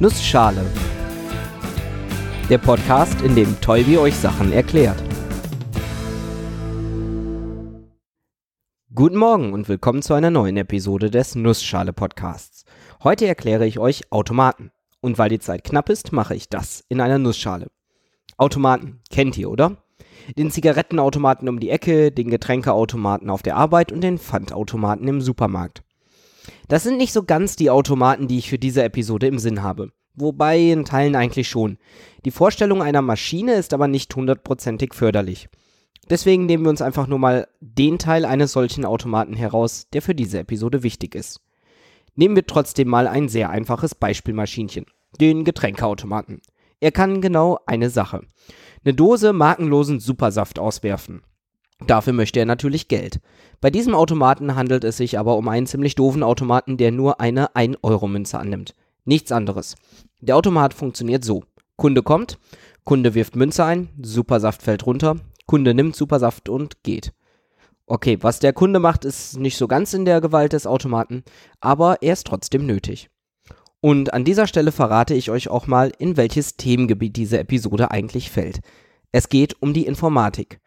Nussschale. Der Podcast, in dem Tolbi euch Sachen erklärt. Guten Morgen und willkommen zu einer neuen Episode des Nussschale Podcasts. Heute erkläre ich euch Automaten. Und weil die Zeit knapp ist, mache ich das in einer Nussschale. Automaten kennt ihr, oder? Den Zigarettenautomaten um die Ecke, den Getränkeautomaten auf der Arbeit und den Pfandautomaten im Supermarkt. Das sind nicht so ganz die Automaten, die ich für diese Episode im Sinn habe. Wobei in Teilen eigentlich schon. Die Vorstellung einer Maschine ist aber nicht hundertprozentig förderlich. Deswegen nehmen wir uns einfach nur mal den Teil eines solchen Automaten heraus, der für diese Episode wichtig ist. Nehmen wir trotzdem mal ein sehr einfaches Beispielmaschinchen. Den Getränkeautomaten. Er kann genau eine Sache. Eine Dose markenlosen Supersaft auswerfen. Dafür möchte er natürlich Geld. Bei diesem Automaten handelt es sich aber um einen ziemlich doofen Automaten, der nur eine 1-Euro-Münze annimmt. Nichts anderes. Der Automat funktioniert so. Kunde kommt, Kunde wirft Münze ein, Supersaft fällt runter, Kunde nimmt Supersaft und geht. Okay, was der Kunde macht, ist nicht so ganz in der Gewalt des Automaten, aber er ist trotzdem nötig. Und an dieser Stelle verrate ich euch auch mal, in welches Themengebiet diese Episode eigentlich fällt. Es geht um die Informatik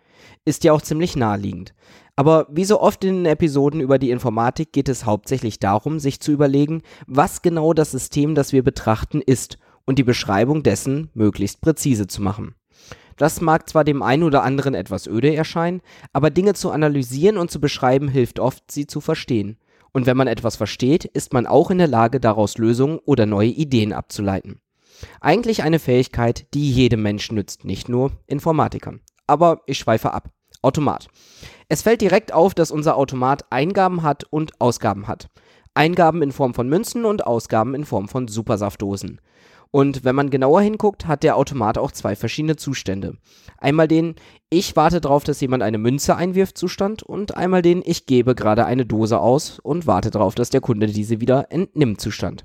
ist ja auch ziemlich naheliegend. Aber wie so oft in den Episoden über die Informatik geht es hauptsächlich darum, sich zu überlegen, was genau das System, das wir betrachten, ist und die Beschreibung dessen möglichst präzise zu machen. Das mag zwar dem einen oder anderen etwas öde erscheinen, aber Dinge zu analysieren und zu beschreiben hilft oft, sie zu verstehen. Und wenn man etwas versteht, ist man auch in der Lage, daraus Lösungen oder neue Ideen abzuleiten. Eigentlich eine Fähigkeit, die jedem Menschen nützt, nicht nur Informatikern aber ich schweife ab. Automat. Es fällt direkt auf, dass unser Automat Eingaben hat und Ausgaben hat. Eingaben in Form von Münzen und Ausgaben in Form von Supersaftdosen. Und wenn man genauer hinguckt, hat der Automat auch zwei verschiedene Zustände. Einmal den Ich warte darauf, dass jemand eine Münze einwirft Zustand und einmal den Ich gebe gerade eine Dose aus und warte darauf, dass der Kunde diese wieder entnimmt Zustand.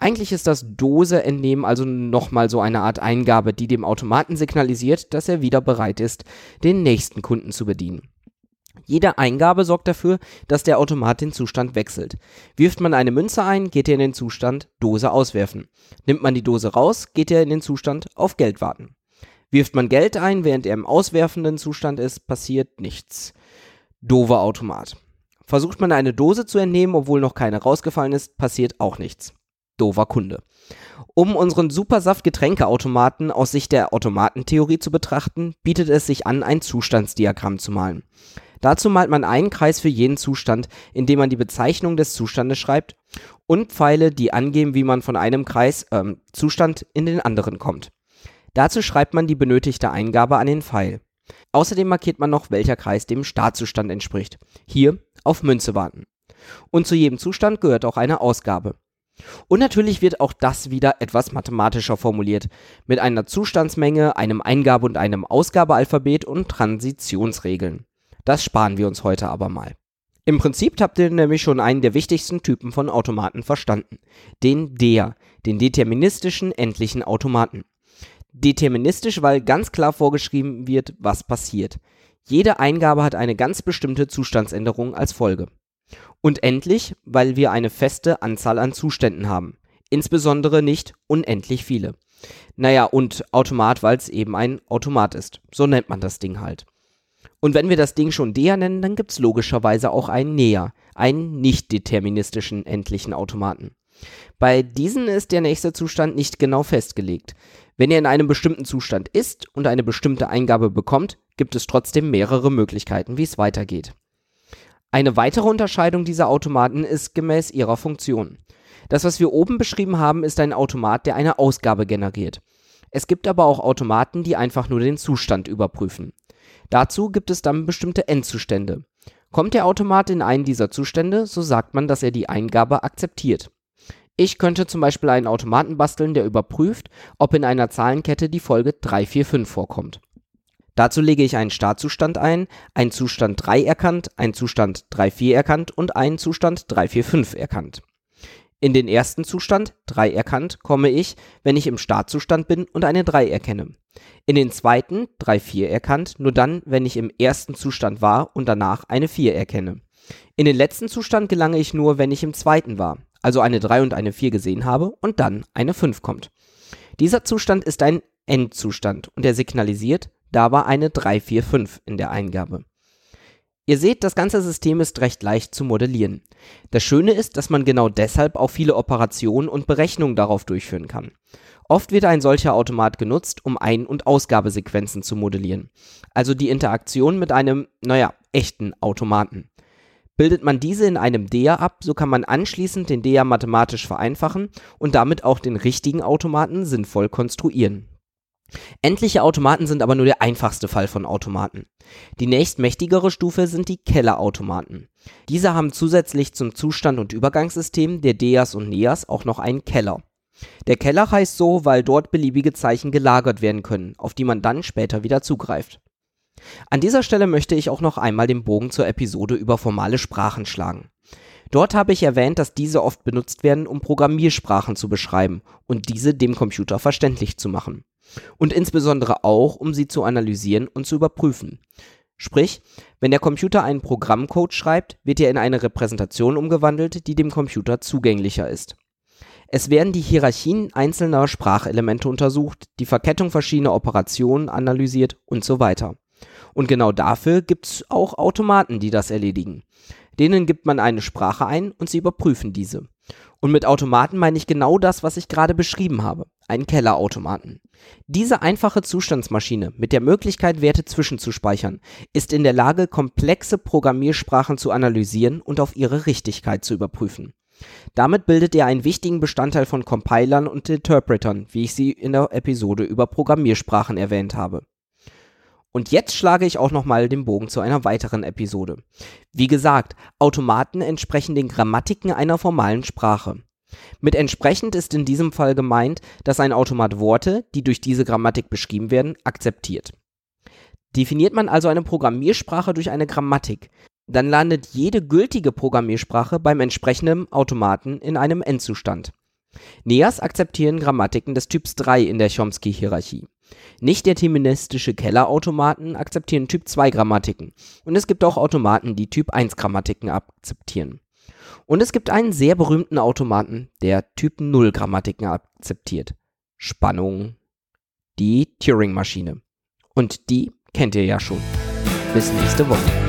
Eigentlich ist das Dose entnehmen also nochmal so eine Art Eingabe, die dem Automaten signalisiert, dass er wieder bereit ist, den nächsten Kunden zu bedienen. Jede Eingabe sorgt dafür, dass der Automat den Zustand wechselt. Wirft man eine Münze ein, geht er in den Zustand Dose auswerfen. Nimmt man die Dose raus, geht er in den Zustand auf Geld warten. Wirft man Geld ein, während er im auswerfenden Zustand ist, passiert nichts. Dover Automat. Versucht man eine Dose zu entnehmen, obwohl noch keine rausgefallen ist, passiert auch nichts doofer Kunde. Um unseren Supersaft-Getränkeautomaten aus Sicht der Automatentheorie zu betrachten, bietet es sich an, ein Zustandsdiagramm zu malen. Dazu malt man einen Kreis für jeden Zustand, indem man die Bezeichnung des Zustandes schreibt und Pfeile, die angeben, wie man von einem Kreis äh, Zustand in den anderen kommt. Dazu schreibt man die benötigte Eingabe an den Pfeil. Außerdem markiert man noch, welcher Kreis dem Startzustand entspricht. Hier auf Münze warten. Und zu jedem Zustand gehört auch eine Ausgabe. Und natürlich wird auch das wieder etwas mathematischer formuliert, mit einer Zustandsmenge, einem Eingabe- und einem Ausgabealphabet und Transitionsregeln. Das sparen wir uns heute aber mal. Im Prinzip habt ihr nämlich schon einen der wichtigsten Typen von Automaten verstanden. Den DER, den deterministischen endlichen Automaten. Deterministisch, weil ganz klar vorgeschrieben wird, was passiert. Jede Eingabe hat eine ganz bestimmte Zustandsänderung als Folge. Und endlich, weil wir eine feste Anzahl an Zuständen haben. Insbesondere nicht unendlich viele. Naja, und Automat, weil es eben ein Automat ist. So nennt man das Ding halt. Und wenn wir das Ding schon der nennen, dann gibt es logischerweise auch einen näher, einen nicht deterministischen endlichen Automaten. Bei diesen ist der nächste Zustand nicht genau festgelegt. Wenn er in einem bestimmten Zustand ist und eine bestimmte Eingabe bekommt, gibt es trotzdem mehrere Möglichkeiten, wie es weitergeht. Eine weitere Unterscheidung dieser Automaten ist gemäß ihrer Funktion. Das, was wir oben beschrieben haben, ist ein Automat, der eine Ausgabe generiert. Es gibt aber auch Automaten, die einfach nur den Zustand überprüfen. Dazu gibt es dann bestimmte Endzustände. Kommt der Automat in einen dieser Zustände, so sagt man, dass er die Eingabe akzeptiert. Ich könnte zum Beispiel einen Automaten basteln, der überprüft, ob in einer Zahlenkette die Folge 345 vorkommt. Dazu lege ich einen Startzustand ein, einen Zustand 3 erkannt, einen Zustand 3.4 erkannt und einen Zustand 3.4.5 erkannt. In den ersten Zustand 3 erkannt komme ich, wenn ich im Startzustand bin und eine 3 erkenne. In den zweiten 3.4 erkannt nur dann, wenn ich im ersten Zustand war und danach eine 4 erkenne. In den letzten Zustand gelange ich nur, wenn ich im zweiten war, also eine 3 und eine 4 gesehen habe und dann eine 5 kommt. Dieser Zustand ist ein Endzustand und er signalisiert dabei eine 3, 4, 5 in der Eingabe. Ihr seht, das ganze System ist recht leicht zu modellieren. Das Schöne ist, dass man genau deshalb auch viele Operationen und Berechnungen darauf durchführen kann. Oft wird ein solcher Automat genutzt, um Ein- und Ausgabesequenzen zu modellieren, also die Interaktion mit einem, naja, echten Automaten. Bildet man diese in einem DEA ab, so kann man anschließend den DEA mathematisch vereinfachen und damit auch den richtigen Automaten sinnvoll konstruieren. Endliche Automaten sind aber nur der einfachste Fall von Automaten. Die nächstmächtigere Stufe sind die Kellerautomaten. Diese haben zusätzlich zum Zustand- und Übergangssystem der DEAs und NEAs auch noch einen Keller. Der Keller heißt so, weil dort beliebige Zeichen gelagert werden können, auf die man dann später wieder zugreift. An dieser Stelle möchte ich auch noch einmal den Bogen zur Episode über formale Sprachen schlagen. Dort habe ich erwähnt, dass diese oft benutzt werden, um Programmiersprachen zu beschreiben und diese dem Computer verständlich zu machen. Und insbesondere auch, um sie zu analysieren und zu überprüfen. Sprich, wenn der Computer einen Programmcode schreibt, wird er in eine Repräsentation umgewandelt, die dem Computer zugänglicher ist. Es werden die Hierarchien einzelner Sprachelemente untersucht, die Verkettung verschiedener Operationen analysiert und so weiter. Und genau dafür gibt es auch Automaten, die das erledigen. Denen gibt man eine Sprache ein und sie überprüfen diese. Und mit Automaten meine ich genau das, was ich gerade beschrieben habe, einen Kellerautomaten. Diese einfache Zustandsmaschine mit der Möglichkeit, Werte zwischenzuspeichern, ist in der Lage, komplexe Programmiersprachen zu analysieren und auf ihre Richtigkeit zu überprüfen. Damit bildet er einen wichtigen Bestandteil von Compilern und Interpretern, wie ich sie in der Episode über Programmiersprachen erwähnt habe. Und jetzt schlage ich auch nochmal den Bogen zu einer weiteren Episode. Wie gesagt, Automaten entsprechen den Grammatiken einer formalen Sprache. Mit entsprechend ist in diesem Fall gemeint, dass ein Automat Worte, die durch diese Grammatik beschrieben werden, akzeptiert. Definiert man also eine Programmiersprache durch eine Grammatik, dann landet jede gültige Programmiersprache beim entsprechenden Automaten in einem Endzustand. NEAS akzeptieren Grammatiken des Typs 3 in der Chomsky-Hierarchie. Nicht-deterministische Kellerautomaten akzeptieren Typ 2 Grammatiken und es gibt auch Automaten, die Typ 1 Grammatiken akzeptieren. Und es gibt einen sehr berühmten Automaten, der Typ 0 Grammatiken akzeptiert. Spannung. Die Turing-Maschine. Und die kennt ihr ja schon. Bis nächste Woche.